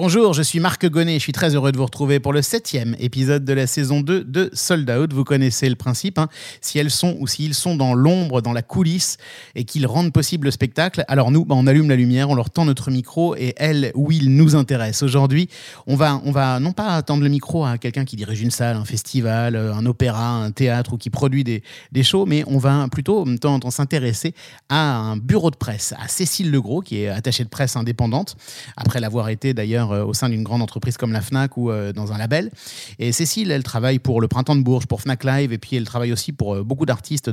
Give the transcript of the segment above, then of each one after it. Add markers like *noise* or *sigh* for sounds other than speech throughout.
Bonjour, je suis Marc Gonnet, je suis très heureux de vous retrouver pour le septième épisode de la saison 2 de Sold Out. Vous connaissez le principe, hein. si elles sont ou s'ils sont dans l'ombre, dans la coulisse, et qu'ils rendent possible le spectacle, alors nous, bah, on allume la lumière, on leur tend notre micro, et elles ou ils nous intéressent. Aujourd'hui, on va, on va non pas tendre le micro à quelqu'un qui dirige une salle, un festival, un opéra, un théâtre, ou qui produit des, des shows, mais on va plutôt s'intéresser à un bureau de presse, à Cécile Legros, qui est attachée de presse indépendante, après l'avoir été d'ailleurs euh, au sein d'une grande entreprise comme la FNAC ou euh, dans un label. Et Cécile, elle travaille pour le Printemps de Bourges, pour FNAC Live, et puis elle travaille aussi pour euh, beaucoup d'artistes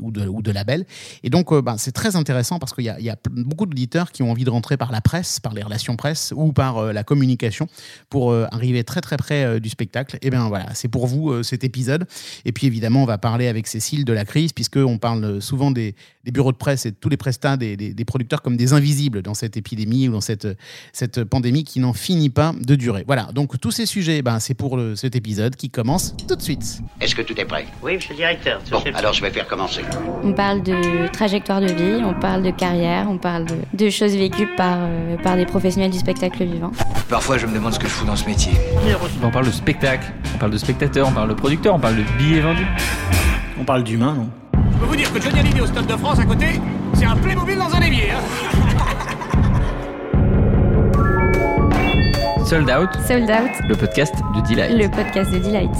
ou, de, ou de labels. Et donc, ben, c'est très intéressant parce qu'il y, y, a beaucoup d'auditeurs qui ont envie de rentrer par la presse, par les relations presse ou par la communication pour arriver très très près du spectacle. Et bien voilà, c'est pour vous cet épisode. Et puis évidemment, on va parler avec Cécile de la crise, puisqu'on parle souvent des, des, bureaux de presse et de tous les prestats des, des, producteurs comme des invisibles dans cette épidémie ou dans cette, cette pandémie qui n'en finit pas de durer. Voilà, donc tous ces sujets, ben, c'est pour le, cet épisode qui commence tout de suite. Est-ce que tout est prêt? Oui, monsieur le directeur. Bon, alors je vais faire commencer. On parle de trajectoire de vie, on parle de carrière, on parle de, de choses vécues par, euh, par des professionnels du spectacle vivant. Parfois, je me demande ce que je fous dans ce métier. On parle de spectacle, on parle de spectateur, on parle de producteur, on parle de billets vendus. On parle d'humain, non? Je peux vous dire que Johnny Hallyday au Stade de France à côté, c'est un Playmobil dans un évier. Hein Sold Out. Sold Out. Le podcast de Delight. Le podcast de Delight.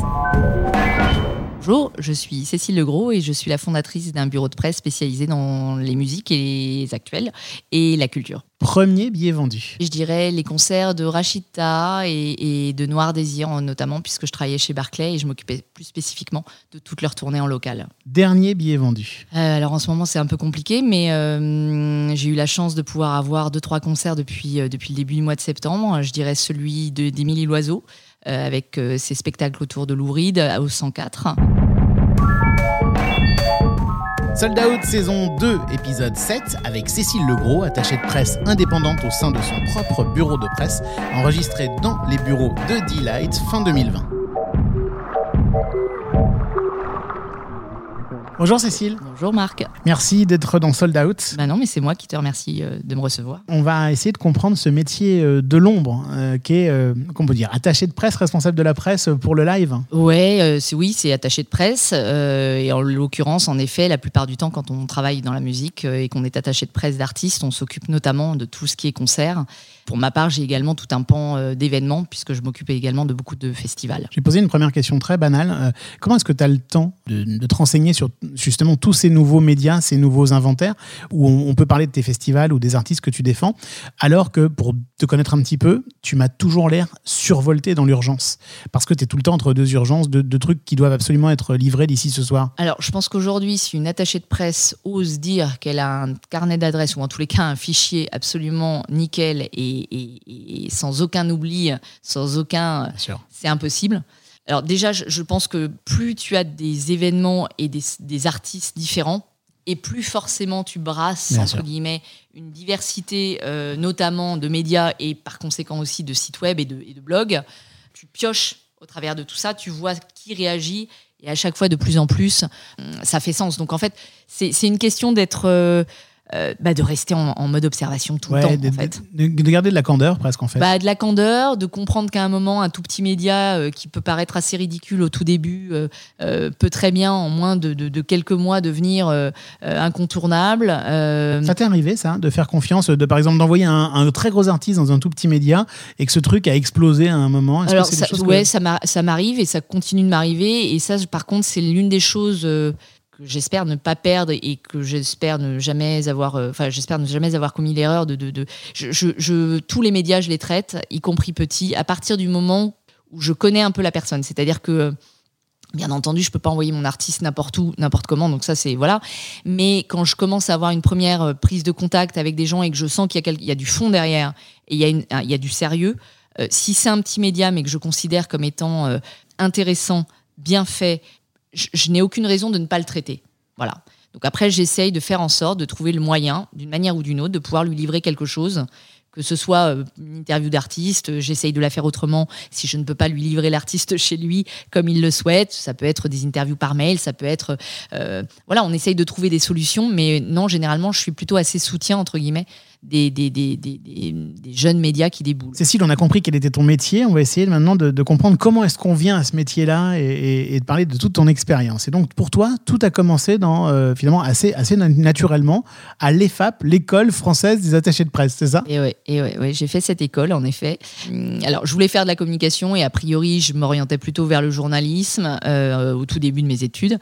Bonjour, je suis Cécile Legros et je suis la fondatrice d'un bureau de presse spécialisé dans les musiques et les actuels et la culture. Premier billet vendu Je dirais les concerts de Rachita et, de Noir Désir notamment puisque je travaillais chez Barclay et je m'occupais plus spécifiquement de toutes leurs tournées en local. Dernier billet vendu euh, Alors en ce moment c'est un peu compliqué mais euh, j'ai eu la chance de pouvoir avoir deux trois concerts depuis, euh, depuis le début du mois de septembre. Je dirais celui d'Émilie Loiseau avec ses spectacles autour de Louride au 104. Sold Out saison 2, épisode 7, avec Cécile Legros, attachée de presse indépendante au sein de son propre bureau de presse, enregistré dans les bureaux de Delight fin 2020. Bonjour Cécile. Bonjour Marc. Merci d'être dans Sold Out. Bah non, mais c'est moi qui te remercie euh, de me recevoir. On va essayer de comprendre ce métier euh, de l'ombre, euh, qui est, qu'on peut dire, attaché de presse, responsable de la presse pour le live. Ouais, c'est oui, c'est attaché de presse. et en l'occurrence, en effet, la plupart du temps, quand on travaille dans la musique et qu'on est attaché de presse d'artistes, on s'occupe notamment de tout ce qui est concert. Pour ma part, j'ai également tout un pan d'événements, puisque je m'occupe également de beaucoup de festivals. J'ai posé une première question très banale. comment est-ce que tu as le temps de, de te renseigner sur justement tous ces nouveaux médias, ces nouveaux inventaires, où on, peut parler de tes festivals ou des artistes que tu défends, alors que pour te connaître un petit peu, tu m'as toujours l'air survolté dans l'urgence, parce que tu es tout le temps entre deux urgences, deux, trucs qui doivent absolument être livrés d'ici ce soir. Alors, je pense qu'aujourd'hui, si une attachée de presse ose dire qu'elle a un carnet d'adresses, ou en tous les cas un fichier absolument nickel et, sans aucun oubli, sans aucun... C'est impossible. Alors déjà, je, pense que plus tu as des événements et des, artistes différents, et plus forcément tu brasses, entre guillemets, une diversité, euh, notamment de médias et par conséquent aussi de sites web et de, et de blogs, tu pioches au travers de tout ça, tu vois qui réagit et à chaque fois de plus en plus, hum, ça fait sens. Donc en fait, c'est une question d'être... Euh, euh, bah, de rester en, mode observation tout le temps. De, en fait. de, garder de la candeur presque en fait. Bah, de la candeur, de comprendre qu'à un moment, un tout petit média euh, qui peut paraître assez ridicule au tout début euh, peut très bien, en moins de, quelques mois, devenir incontournable. Ça t'est arrivé ça, de faire confiance, de par exemple d'envoyer un, très gros artiste dans un tout petit média et que ce truc a explosé à un moment? Alors, ça, ouais, ça m'arrive et ça continue de m'arriver. Et ça, par contre, c'est l'une des choses j'espère ne pas perdre et que j'espère ne jamais avoir, euh, enfin j'espère ne jamais avoir commis l'erreur de, de, je, tous les médias je les traite, y compris petits, à partir du moment où je connais un peu la personne. C'est-à-dire que Bien entendu, je peux pas envoyer mon artiste n'importe où, n'importe comment, donc ça c'est voilà. Mais quand je commence à avoir une première euh, prise de contact avec des gens et que je sens qu'il y, a, du fond derrière et il y a, il y a du sérieux, euh, si c'est un petit média mais que je considère comme étant intéressant, bien fait je, n'ai aucune raison de ne pas le traiter. Voilà. Donc après, j'essaye de faire en sorte de trouver le moyen, d'une manière ou d'une autre, de pouvoir lui livrer quelque chose, que ce soit euh, une interview d'artiste, j'essaye de la faire autrement si je ne peux pas lui livrer l'artiste chez lui comme il le souhaite. Ça peut être des interviews par mail, ça peut être... Euh, voilà, on essaye de trouver des solutions, mais non, généralement, je suis plutôt assez soutien, entre guillemets, des, des, des, des, des- des jeunes médias qui déboulent. Cécile, on a compris quel était ton métier. On va essayer maintenant de, de comprendre comment est-ce qu'on vient à ce métier-là et, et- et de parler de toute ton expérience. Et donc, pour toi, tout a commencé dans, euh, finalement assez, assez na- naturellement à l'EFAP, l'école française des attachés de presse, c'est ça? Et ouais, et ouais, ouais, j'ai fait cette école en effet. Hum, Alors, je voulais faire de la communication et a priori, je m'orientais plutôt vers le journalisme euh, au tout début de mes études.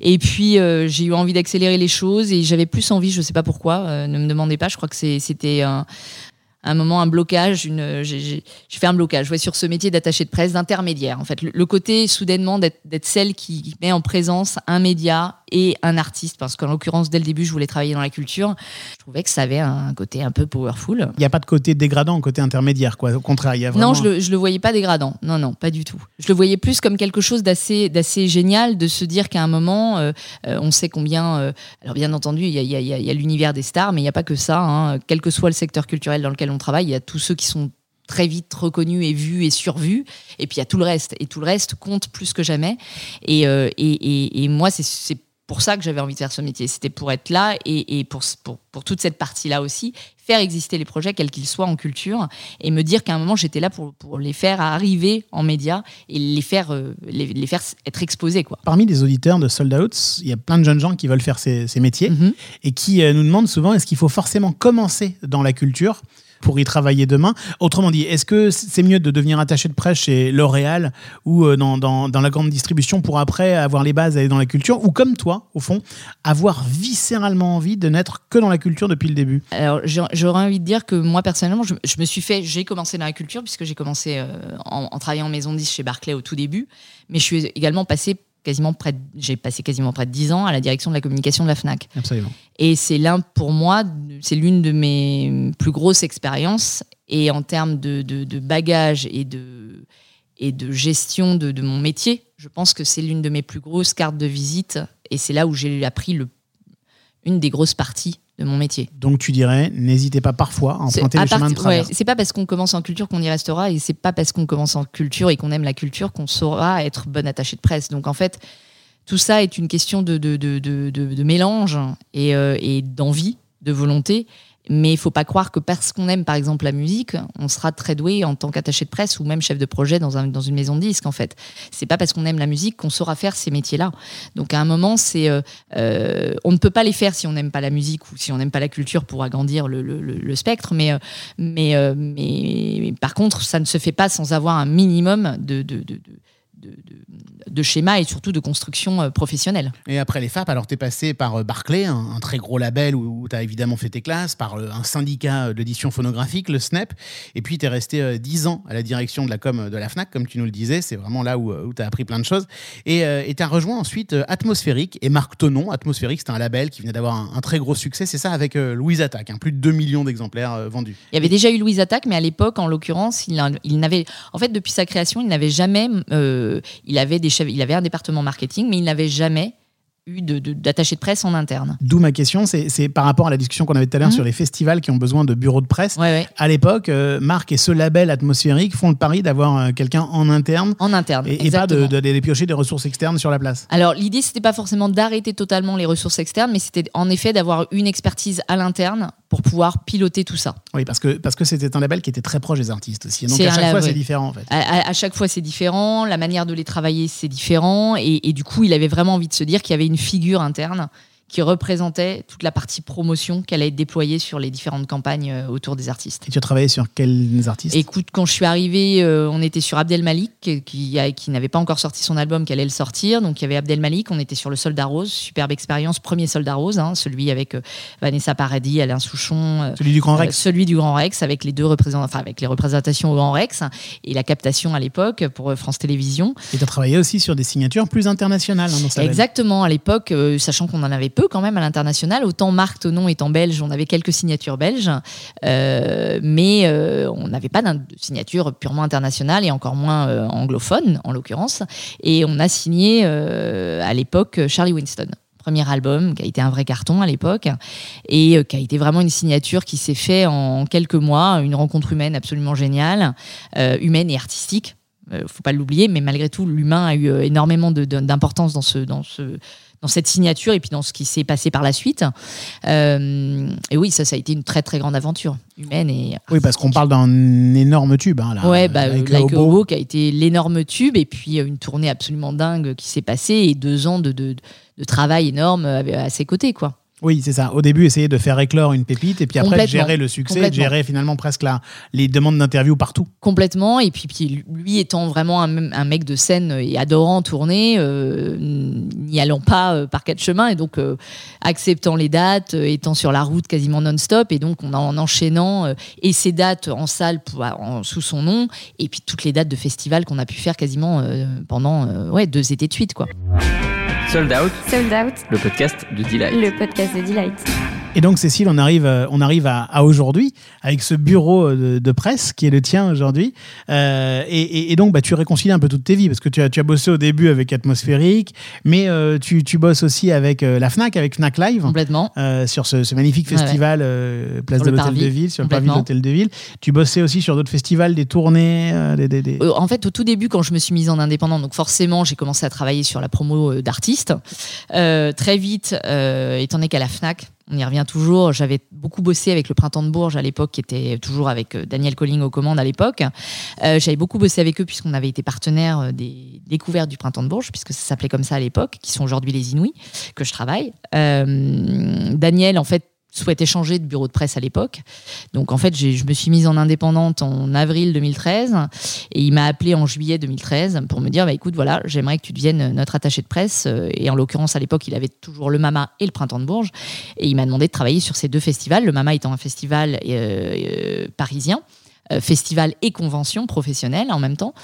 Et puis, euh, j'ai eu envie d'accélérer les choses et j'avais plus envie, je sais pas pourquoi, ne me demandez pas, je crois que c'est- c'était un, moment, un blocage, une, j'ai, fait un blocage ouais, sur ce métier d'attaché de presse, d'intermédiaire. En fait, le, côté soudainement d'être, celle qui met en présence un média et un artiste, parce qu'en l'occurrence, dès le début, je voulais travailler dans la culture. Je trouvais que ça avait un côté un peu powerful. Il n'y a pas de côté dégradant, côté intermédiaire, quoi. Au contraire, il y a vraiment... Non, je le, je le voyais pas dégradant. Non, non, pas du tout. Je le voyais plus comme quelque chose d'assez, d'assez génial de se dire qu'à un moment, euh, euh, on sait combien. euh, alors, bien entendu, il y a, y a- y a- y a l'univers des stars, mais il n'y a pas que ça. hein. Quel que soit le secteur culturel dans lequel on travaille, il y a tous ceux qui sont très vite reconnus et vus et survus. Et puis il y a tout le reste. Et tout le reste compte plus que jamais. Et, euh, et, et- et moi, c'est pour ça que j'avais envie de faire ce métier. C'était pour être là et, et pour, pour, pour toute cette partie-là aussi, faire exister les projets, quels qu'ils soient en culture, et me dire qu'à un moment, j'étais là pour, pour les faire arriver en médias et les faire, euh, les, les faire être exposés. Quoi. Parmi les auditeurs de Sold Out, il y a plein de jeunes gens qui veulent faire ces, ces métiers Mhm. et qui euh, nous demandent souvent est-ce qu'il faut forcément commencer dans la culture pour y travailler demain. Autrement dit, est-ce que c'est mieux de devenir attaché de presse chez L'Oréal ou euh, dans, dans- la grande distribution pour après avoir les bases, aller dans la culture Ou comme toi, au fond, avoir viscéralement envie de n'être que dans la culture depuis le début? Alors, j'aurais envie de dire que moi, personnellement, je, me suis fait, j'ai commencé dans la culture, puisque j'ai commencé euh, en, travaillant en maison de disques chez Barclay au tout début, mais je suis également passé quasiment près, j'ai passé quasiment près de 10 ans à la direction de la communication de la FNAC. Absolument. Et c'est l'un, pour moi, c'est l'une de mes plus grosses expériences. Et en termes de, de, de bagage et de, et de gestion de, de mon métier, je pense que c'est l'une de mes plus grosses cartes de visite. Et c'est là où j'ai appris le, une des grosses parties de mon métier. Donc tu dirais, n'hésitez pas parfois à emprunter à le chemin de ouais, travers. c'est pas parce qu'on commence en culture qu'on y restera et c'est pas parce qu'on commence en culture et qu'on aime la culture qu'on saura être bon attaché de presse. Donc en fait, tout ça est une question de, de, de, de, de- de mélange et, euh, et d'envie, de volonté. Mais il faut pas croire que parce qu'on aime par exemple la musique, on sera très doué en tant qu'attaché de presse ou même chef de projet dans, un, dans une maison de disques en fait. C'est pas parce qu'on aime la musique qu'on saura faire ces métiers-là. Donc à un moment, c'est euh, euh, on ne peut pas les faire si on n'aime pas la musique ou si on n'aime pas la culture pour agrandir le, le- spectre. Mais, euh, mais, mais, par contre, ça ne se fait pas sans avoir un minimum de, de, de- schéma et surtout de construction euh, professionnelle. Et après les FAP, alors tu es passé par euh, Barclay, un, un très gros label où, tu as évidemment fait tes classes, par euh, un syndicat d'édition phonographique, le SNEP, et puis tu es resté euh, 10 ans à la direction de la com de la FNAC, comme tu nous le disais, c'est vraiment là où, tu as appris plein de choses. Et tu as rejoint ensuite Atmosphérique et Marc Tonon. Atmosphérique, c'était un label qui venait d'avoir un, un très gros succès, c'est ça, avec Louise Attaque, hein, plus de 2 millions d'exemplaires vendus. Il y avait déjà eu Louise Attaque, mais à l'époque, en l'occurrence, il, n'avait, en fait, depuis sa création, il n'avait jamais, euh, il avait des chefs- il avait un département marketing, mais il n'avait jamais eu de, de- d'attaché de presse en interne. D'où ma question, c'est par rapport à la discussion qu'on avait tout à l'heure Mhm. sur les festivals qui ont besoin de bureaux de presse. Ouais, ouais, À l'époque, euh, Marc et ce label atmosphérique font le pari d'avoir euh, quelqu'un en interne en interne. et, et pas de piocher des ressources externes sur la place. Alors l'idée c'était pas forcément d'arrêter totalement les ressources externes, mais c'était en effet d'avoir une expertise à l'interne pour pouvoir piloter tout ça. Oui, parce que parce que c'était un label qui était très proche des artistes aussi. Donc C'est à chaque fois, c'est différent en fait. À, à- à chaque fois c'est différent, la manière de les travailler c'est différent, et, et du coup il avait vraiment envie de se dire qu'il y avait une figure interne qui représentait toute la partie promotion qu'elle allait déployer sur les différentes campagnes euh, autour des artistes. Et tu as travaillé sur quels artistes? Écoute, quand je suis arrivée, euh, on était sur Abdel Malik, qui, qui a- qui n'avait pas encore sorti son album, qui allait le sortir. Donc il y avait Abdel Malik, on était sur le Soldat Rose, superbe expérience, premier Soldat Rose, hein, celui avec euh, Vanessa Paradis, Alain Souchon. euh, Celui du Grand euh, Rex. celui du Grand Rex avec les deux représentants, enfin avec les représentations au Grand Rex et la captation à l'époque pour euh, France Télévisions. Et tu as travaillé aussi sur des signatures plus internationales hein, dans. Exactement, à l'époque, euh, sachant qu'on en avait peu quand même à l'international, autant Marc Tonon étant belge, on avait quelques signatures belges, euh, mais euh, on n'avait pas de signature purement internationale et encore moins euh, anglophone en l'occurrence. Et on a signé à l'époque Charlie Winston. Premier album qui a été un vrai carton à l'époque et qui a été vraiment une signature qui s'est fait en quelques mois, une rencontre humaine absolument géniale, humaine et artistique. Faut pas l'oublier, mais malgré tout, l'humain a eu énormément d'importance dans ce, dans, ce, dans cette signature et puis dans ce qui s'est passé par la suite. Euh, et oui, ça, ça a été une très très grande aventure humaine et Oui, parce qu'on parle d'un énorme tube. Hein, là, Ouais, bah, Like qui a été l'énorme tube et puis euh, une tournée absolument dingue qui s'est passée et deux ans de, de, de travail énorme euh, à ses côtés, quoi. Oui, c'est ça. Au début, essayer de faire éclore une pépite et puis après gérer le succès, gérer finalement presque la, les demandes d'interview partout. Complètement. Et puis, puis lui étant vraiment un, un mec de scène et adorant tourner, euh, n'y allant pas euh, par quatre chemins et donc euh, acceptant les dates, euh, étant sur la route quasiment non-stop et donc on a, en enchaînant euh, et ses dates en salle pour- en- sous son nom et puis toutes les dates de festival qu'on a pu faire quasiment euh, pendant euh, ouais, deux étés de suite. Quoi. Sold Out, Sold Out, le podcast de Delight. le podcast de Delight. Et donc, Cécile, on arrive, euh, on arrive à, à aujourd'hui avec ce bureau euh, de, de presse qui est le tien aujourd'hui. Euh, et, donc, bah, tu réconcilies un peu toutes tes vies parce que tu as, tu as bossé au début avec Atmosphérique, mais euh, tu, tu bosses aussi avec euh, la FNAC, avec FNAC Live. Complètement. sur ce, ce magnifique ouais. festival Place Sur de l'Hôtel de Ville, sur le parvis de l'Hôtel de Ville. Tu bossais aussi sur d'autres festivals, des tournées, des, des- des- En fait, au tout début, quand je me suis mise en indépendant, donc forcément, j'ai commencé à travailler sur la promo d'artistes. Très vite, étant donné qu'à la Fnac, on y revient toujours. J'avais beaucoup bossé avec le Printemps de Bourges à l'époque, qui était toujours avec euh, Daniel Colling aux commandes à l'époque. Euh, J'avais beaucoup bossé avec eux puisqu'on avait été partenaire euh, des découvertes du Printemps de Bourges, puisque ça s'appelait comme ça à l'époque, qui sont aujourd'hui les Inouïs, que je travaille. Daniel, en fait, souhaitait changer de bureau de presse à l'époque. Donc en fait, je me suis mise en indépendante en avril 2013 et il m'a appelé en juillet 2013 pour me dire bah écoute voilà, j'aimerais que tu deviennes notre attaché de presse. Et en l'occurrence à l'époque, il avait toujours le Mama et le Printemps de Bourges. Et il m'a demandé de travailler sur ces deux festivals, le Mama étant un festival euh, euh, parisien festival et convention professionnelle en même temps,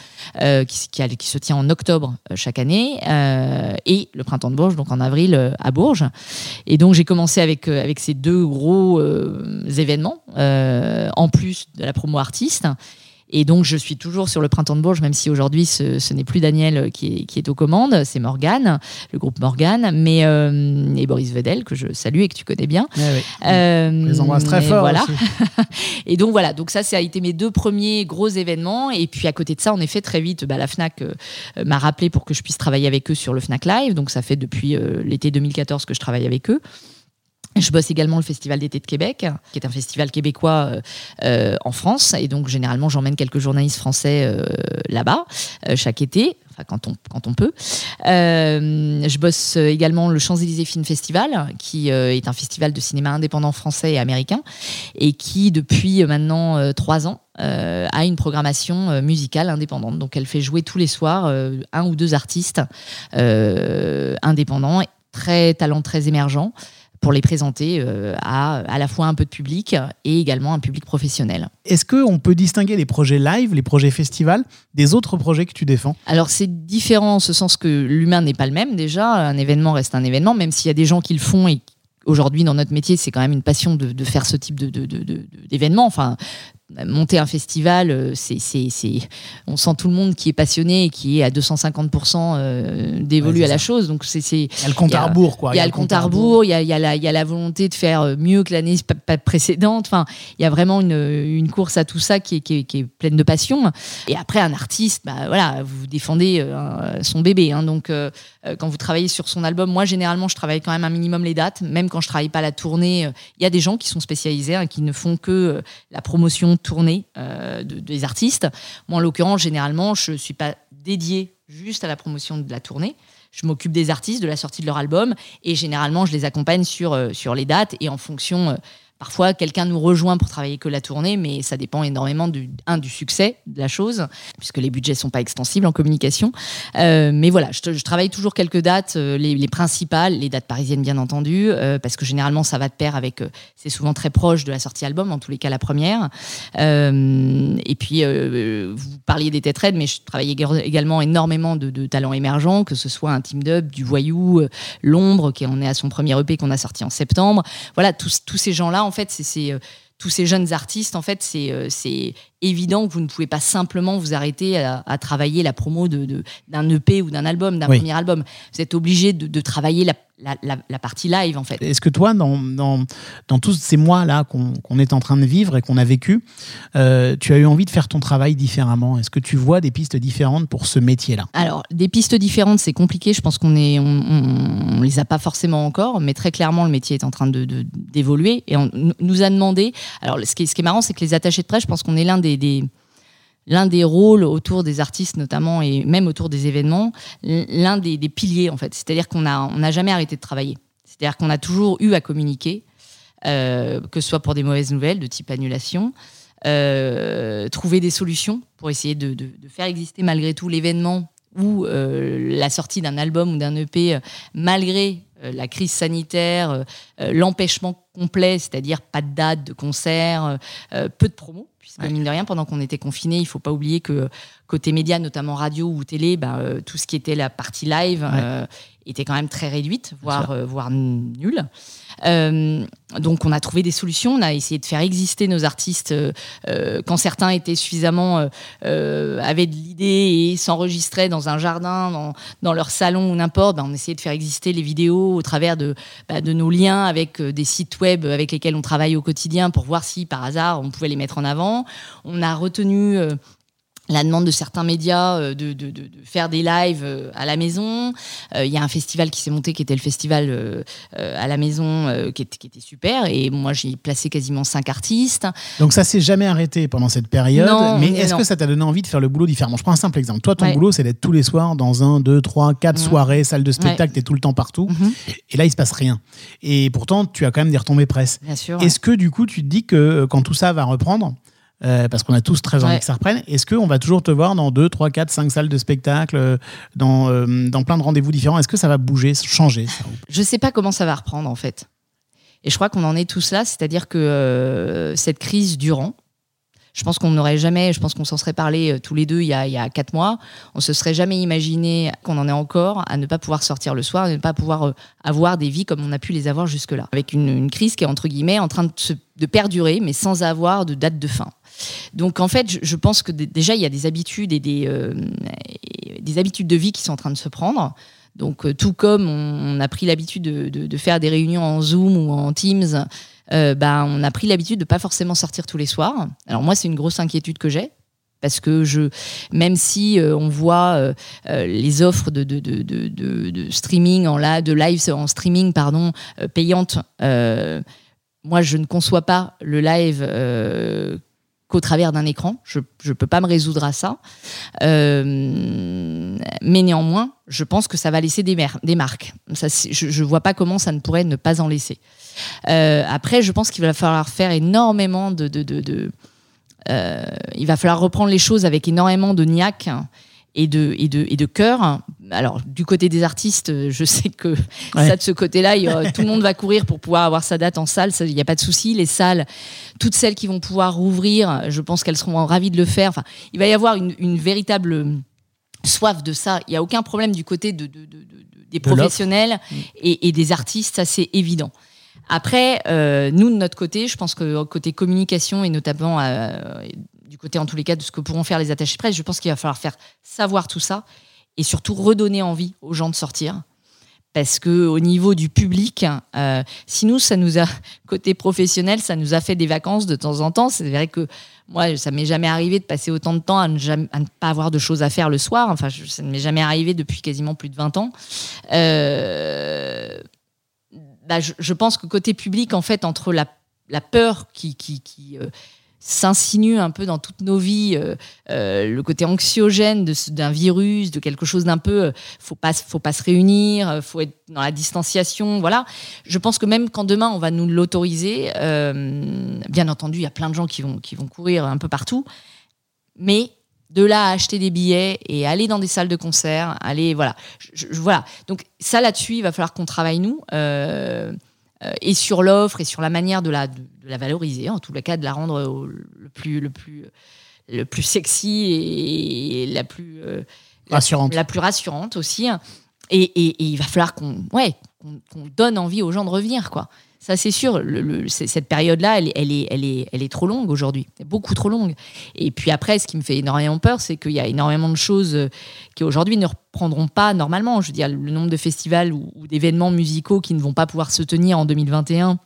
euh, qui, se tient en octobre euh, chaque année, euh, et le printemps de Bourges, donc en avril euh, à Bourges. Et donc j'ai commencé avec, euh, avec ces deux gros euh, événements, euh, en plus de la promo artiste. Et donc, je suis toujours sur le printemps de Bourges, même si aujourd'hui, ce, ce n'est plus Daniel euh, qui est, qui est aux commandes, c'est Morgane, le groupe Morgane, mais, euh, et Boris Vedel, que je salue et que tu connais bien. Ouais, ouais. Euh, les embrasse très fort. Voilà. aussi. *laughs* Et donc voilà, donc ça, ça a été mes deux premiers gros événements. Et puis à côté de ça, en effet, très vite, bah, la FNAC euh, euh, m'a rappelé pour que je puisse travailler avec eux sur le FNAC Live. Donc ça fait depuis euh, l'été 2014 que je travaille avec eux. Je bosse également le Festival d'été de Québec, qui est un festival québécois euh, euh, en France. Et donc, généralement, j'emmène quelques journalistes français euh, là-bas, chaque été, quand on, quand on peut. Je bosse également le Champs-Élysées Film Festival, qui est un festival de cinéma indépendant français et américain, et qui, depuis maintenant trois ans, a une programmation musicale indépendante. Donc, elle fait jouer tous les soirs un ou deux artistes indépendants, très talents très émergents pour les présenter euh, à à la fois un peu de public et également un public professionnel. Est-ce qu'on peut distinguer les projets live, les projets festivals, des autres projets que tu défends? Alors c'est différent en ce sens que l'humain n'est pas le même déjà, un événement reste un événement, même s'il y a des gens qui le font et aujourd'hui dans notre métier c'est quand même une passion de, de faire ce type de, de- de- de- d'événement. Enfin, monter un festival, euh, c'est, c'est, c'est- on sent tout le monde qui est passionné et qui est à 250% euh, dévolu Ouais, à la ça. chose. Donc c'est, c'est, Il y a le compte à rebours, quoi. il y a le compte à rebours, il y a, il y a la, il y a la volonté de faire euh, mieux que l'année précédente. Enfin, il y a vraiment une, une course à tout ça qui est, qui est- qui est pleine de passion. Et après, un artiste, bah, voilà, vous défendez euh, son bébé. hein. donc, euh, quand vous travaillez sur son album, moi, généralement, je travaille quand même un minimum les dates. Même quand je travaille pas la tournée, il y a des gens qui sont spécialisés, hein, qui ne font que la promotion tournée euh, de- des artistes. Moi, en l'occurrence, généralement, je suis pas dédiée juste à la promotion de la tournée. Je m'occupe des artistes, de la sortie de leur album, et généralement, je les accompagne sur, euh, sur les dates et en fonction. Parfois, quelqu'un nous rejoint pour travailler que la tournée, mais ça dépend énormément du, du succès de la chose, puisque les budgets sont pas extensibles en communication. Euh, mais voilà, je, travaille toujours quelques dates, euh, les, les principales, les dates parisiennes bien entendu, euh, parce que généralement ça va de pair avec, c'est souvent très proche de la sortie album, en tous les cas la première. Et puis, vous parliez des têtes raides, mais je travaille ég- également énormément de, talents émergents, que ce soit un team dub, du voyou, l'ombre, qui en est à son premier EP qu'on a sorti en septembre. Voilà, tous ces gens-là, en fait, c'est- euh, tous ces jeunes artistes, en fait, c'est euh, c'est évident que vous ne pouvez pas simplement vous arrêter à, à travailler la promo d'un de, d'un EP ou d'un album, d'un Oui. premier album. Vous êtes obligé de, de travailler la, la, la- la partie live, en fait. Est-ce que toi, dans, dans, dans tous ces mois-là qu'on est en train de vivre et qu'on a vécu, euh, tu as eu envie de faire ton travail différemment? Est-ce que tu vois des pistes différentes pour ce métier-là? Alors, des pistes différentes, c'est compliqué. Je pense qu'on on, on- on les a pas forcément encore, mais très clairement, le métier est en train de de- d'évoluer et on nous- nous a demandé. Alors, ce qui est, ce qui est marrant, c'est que les attachés de presse, je pense qu'on est l'un des, l'un des rôles autour des artistes notamment et même autour des événements, l'un des, piliers en fait. C'est-à-dire qu'on a, on n'a jamais arrêté de travailler. C'est-à-dire qu'on a toujours eu à communiquer, euh, que ce soit pour des mauvaises nouvelles de type annulation, euh, trouver des solutions pour essayer de, faire exister malgré tout l'événement ou euh, la sortie d'un album ou d'un EP malgré la crise sanitaire, l'empêchement complet, c'est-à-dire pas de date, de concert, peu de promos, puisque mine de rien, pendant qu'on était confinés, il faut pas oublier que côté médias, notamment radio ou télé, ben, euh, tout ce qui était la partie live euh, était quand même très réduite, voire, euh, voire nulle. Donc on a trouvé des solutions, on a essayé de faire exister nos artistes quand certains étaient suffisamment avaient de l'idée et s'enregistraient dans un jardin, dans, dans leur salon ou n'importe, ben, on essayait de faire exister les vidéos au travers de, bah, de nos liens avec des sites web avec lesquels on travaille au quotidien pour voir si par hasard on pouvait les mettre en avant. On a retenu euh, la demande de certains médias euh, de, de- de- de faire des lives euh, à la maison. Euh, Il y a un festival qui s'est monté qui était le festival euh, à la maison euh, qui, était, qui était super et moi j'ai placé quasiment cinq artistes. Donc ça s'est jamais arrêté pendant cette période. Non, mais est-ce que ça t'a donné envie de faire le boulot différemment? Je prends un simple exemple. Toi, ton Ouais. boulot, c'est d'être tous les soirs dans un, deux, trois, quatre Mhm. soirées, salle de spectacle, t'es tout le temps partout. Mhm. Et là, il se passe rien. Et pourtant, tu as quand même des retombées presse. Bien sûr. Est-ce que du coup, tu te dis que quand tout ça va reprendre, euh, parce qu'on a tous très envie Ouais. que ça reprenne, est-ce qu'on va toujours te voir dans 2, 3, 4, 5 salles de spectacle, euh, dans, euh, dans plein de rendez-vous différents? Est-ce que ça va bouger, changer ça Je sais pas comment ça va reprendre en fait. Et je crois qu'on en est tous là, c'est-à-dire que euh, cette crise durant, je pense qu'on n'aurait jamais, je pense qu'on s'en serait parlé tous les deux il y, a, il y a quatre mois, on se serait jamais imaginé qu'on en est encore à ne pas pouvoir sortir le soir, à ne pas pouvoir avoir des vies comme on a pu les avoir jusque-là. Avec une, une crise qui est entre guillemets en train de, se- de perdurer, mais sans avoir de date de fin. Donc en fait, je, pense que déjà il y a des habitudes et des, euh, des habitudes de vie qui sont en train de se prendre. Donc, euh, tout comme on, a pris l'habitude de, faire des réunions en Zoom ou en Teams, euh, ben, on a pris l'habitude de pas forcément sortir tous les soirs. Alors moi, c'est une grosse inquiétude que j'ai. Parce que je, même si on voit les offres de, de, de, de, streaming en de live en streaming pardon payantes, moi je ne conçois pas le live qu'au travers d'un écran. Je ne peux pas me résoudre à ça. Euh, mais néanmoins, je pense que ça va laisser des, mer- des marques. Ça, je ne vois pas comment ça ne pourrait ne pas en laisser. Euh, après, je pense qu'il va falloir faire énormément de... de- de- euh, il va falloir reprendre les choses avec énormément de niaque et de, et de, et de cœur. Alors, du côté des artistes, euh, je sais que Ouais. ça, de ce côté-là, aura- tout le monde va courir pour pouvoir avoir sa date en salle. Il n'y a pas de souci. Les salles, toutes celles qui vont pouvoir rouvrir, je pense qu'elles seront ravies de le faire. Enfin, il va y avoir une, une véritable soif de ça. Il n'y a aucun problème du côté de, de- de- de- de- des professionnels et, et des artistes, ça c'est évident. Après, euh, nous de notre côté, je pense que côté communication et notamment euh, côté en tous les cas de ce que pourront faire les attachés presse, je pense qu'il va falloir faire savoir tout ça et surtout redonner envie aux gens de sortir. Parce que au niveau du public, euh, si nous, ça nous a *laughs* côté professionnel, ça nous a fait des vacances de temps en temps. C'est vrai que moi, ça m'est jamais arrivé de passer autant de temps à ne, pas avoir de choses à faire le soir. Enfin, ça ne m'est jamais arrivé depuis quasiment plus de 20 ans. Euh, bah, je, pense que côté public, en fait, entre la, peur qui, euh, s'insinue un peu dans toutes nos vies, euh, euh, le côté anxiogène d'un virus, de quelque chose d'un peu, euh, faut pas, faut pas se réunir, euh, faut être dans la distanciation, voilà. Je pense que même quand demain on va nous l'autoriser, bien entendu, il y a plein de gens qui vont, qui vont courir un peu partout, mais de là à acheter des billets et aller dans des salles de concert, aller voilà, voilà. Donc ça là-dessus, il va falloir qu'on travaille nous. Euh, et sur l'offre et sur la manière de la, de, de la valoriser, en tout cas de la rendre au- le plus, le plus, le plus sexy et la plus euh, la- Rassurante. la, plus rassurante aussi. Et, et- et il va falloir qu'on ouais, qu'on qu'on donne envie aux gens de revenir, quoi. Ça, c'est sûr. Cette période-là, elle, elle, est, elle, est, elle est trop longue aujourd'hui. Beaucoup trop longue. Et puis après, ce qui me fait énormément peur, c'est qu'il y a énormément de choses euh, qui aujourd'hui ne reprendront pas normalement. Je veux dire, le nombre de festivals ou, d'événements musicaux qui ne vont pas pouvoir se tenir en 2021.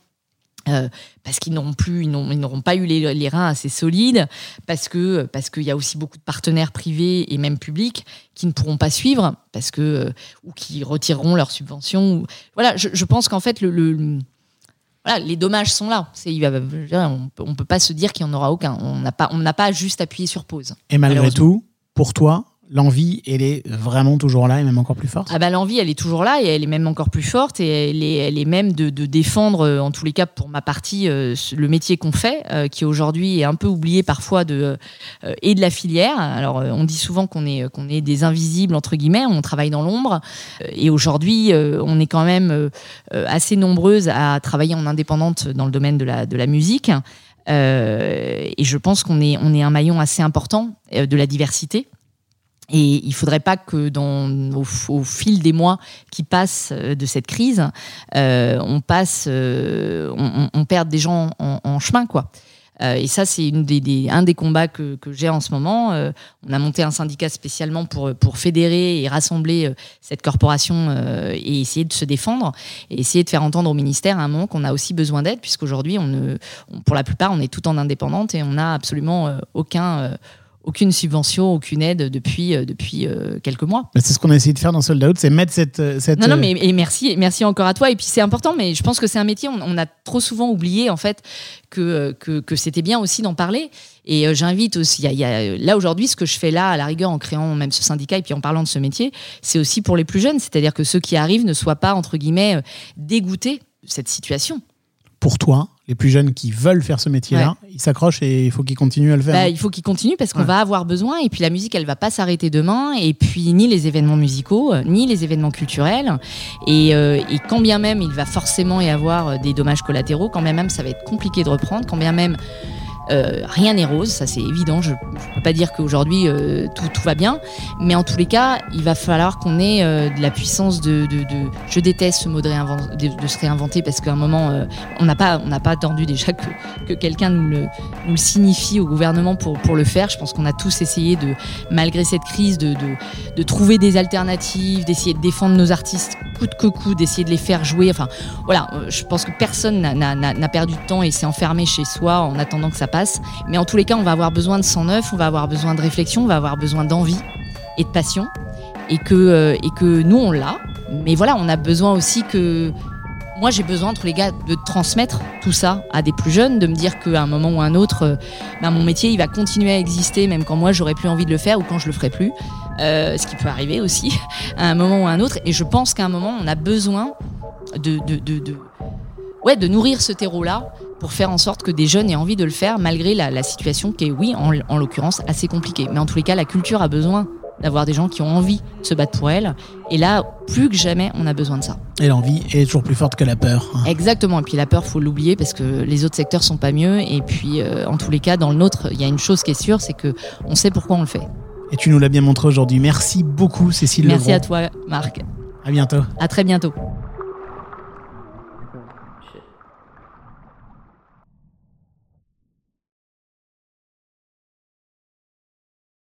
euh, parce qu'ils n'auront plus, ils n'auront pas eu les, les reins assez solides, parce que parce qu'il y a aussi beaucoup de partenaires privés et même publics qui ne pourront pas suivre, parce que euh, ou qui retireront leurs subventions. Voilà, je, pense qu'en fait le- voilà, les dommages sont là. C'est, il va- on on peut pas se dire qu'il n'y en aura aucun. On n'a pas, on n'a pas juste appuyé sur pause. Et malgré tout, pour toi, l'envie, elle est vraiment toujours là et même encore plus forte Ah bah l'envie, elle est toujours là et elle est même encore plus forte et elle est, elle est même de, défendre, euh, en tous les cas pour ma partie, euh, le métier qu'on fait, euh, qui aujourd'hui est un peu oublié parfois de et de la filière. Alors on dit souvent qu'on est est des invisibles entre guillemets, on travaille dans l'ombre et aujourd'hui on est quand même assez nombreuses à travailler en indépendante dans le domaine de la de la musique. Et je pense qu'on est on est un maillon assez important de la diversité. Et il faudrait pas que dans, au, fil des mois qui passent euh, de cette crise, euh, on passe, euh, on, on- perde des gens en, en chemin, quoi. Euh, et ça, c'est une des, des- un des combats que, que j'ai en ce moment. Euh, on a monté un syndicat spécialement pour, pour fédérer et rassembler euh, cette corporation et essayer de se défendre et essayer de faire entendre au ministère à un moment qu'on a aussi besoin d'aide, puisqu'aujourd'hui, on ne, on- pour la plupart, on est tout en indépendante et on n'a absolument aucun, aucune subvention, aucune aide depuis, euh, depuis euh, quelques mois. C'est ce qu'on a essayé de faire dans Sold Out, c'est mettre cette. euh, cette Non, non, mais et merci, merci encore à toi. Et puis c'est important, mais je pense que c'est un métier, on, on a trop souvent oublié en fait que, que, que c'était bien aussi d'en parler. Et euh, j'invite aussi, y a- y a- là aujourd'hui, ce que je fais là, à la rigueur, en créant même ce syndicat et puis en parlant de ce métier, c'est aussi pour les plus jeunes, c'est-à-dire que ceux qui arrivent ne soient pas, entre guillemets, dégoûtés de cette situation. Pour toi, les plus jeunes qui veulent faire ce métier-là, ils s'accrochent et il faut qu'ils continuent à le faire. Bah, il faut qu'ils continuent parce qu'on Ouais. va avoir besoin. Et puis la musique, elle va pas s'arrêter demain. Et puis ni les événements musicaux, euh, ni les événements culturels. Et, euh, et quand bien même il va forcément y avoir euh, des dommages collatéraux, quand bien même ça va être compliqué de reprendre, quand bien même euh, rien n'est rose, ça c'est évident. Je ne peux pas dire qu'aujourd'hui euh, tout, va bien, mais en tous les cas, il va falloir qu'on ait euh, de la puissance de, Je déteste ce mot de, se réinventer parce qu'à un moment, on n'a pas, pas attendu déjà que, que quelqu'un nous le, signifie au gouvernement pour, pour le faire. Je pense qu'on a tous essayé de, malgré cette crise, de, trouver des alternatives, d'essayer de défendre nos artistes coûte que coûte, d'essayer de les faire jouer. Enfin, voilà, je pense que personne n'a perdu de temps et s'est enfermé chez soi en attendant que ça passe. Mais en tous les cas, on va avoir besoin de sang neuf, on va avoir besoin de réflexion, on va avoir besoin d'envie et de passion. Et que, euh, et que nous, on l'a. Mais voilà, on a besoin aussi que. Moi, j'ai besoin, entre les gars, de transmettre tout ça à des plus jeunes, de me dire qu'à un moment ou à un autre, euh, ben, mon métier, il va continuer à exister, même quand moi, j'aurai plus envie de le faire ou quand je le ferai plus. Euh, ce qui peut arriver aussi, *laughs* à un moment ou à un autre. Et je pense qu'à un moment, on a besoin de, de, de, de- ouais, de nourrir ce terreau-là pour faire en sorte que des jeunes aient envie de le faire, malgré la, la situation qui est, oui, en, en l'occurrence, assez compliquée. Mais en tous les cas, la culture a besoin d'avoir des gens qui ont envie de se battre pour elle. Et là, plus que jamais, on a besoin de ça. Et l'envie est toujours plus forte que la peur. Exactement. Et puis la peur, faut l'oublier parce que les autres secteurs sont pas mieux. Et puis, euh, en tous les cas, dans le nôtre, il y a une chose qui est sûre, c'est que on sait pourquoi on le fait. Et tu nous l'as bien montré aujourd'hui. Merci beaucoup, Cécile Merci à toi, Marc. À bientôt. À très bientôt.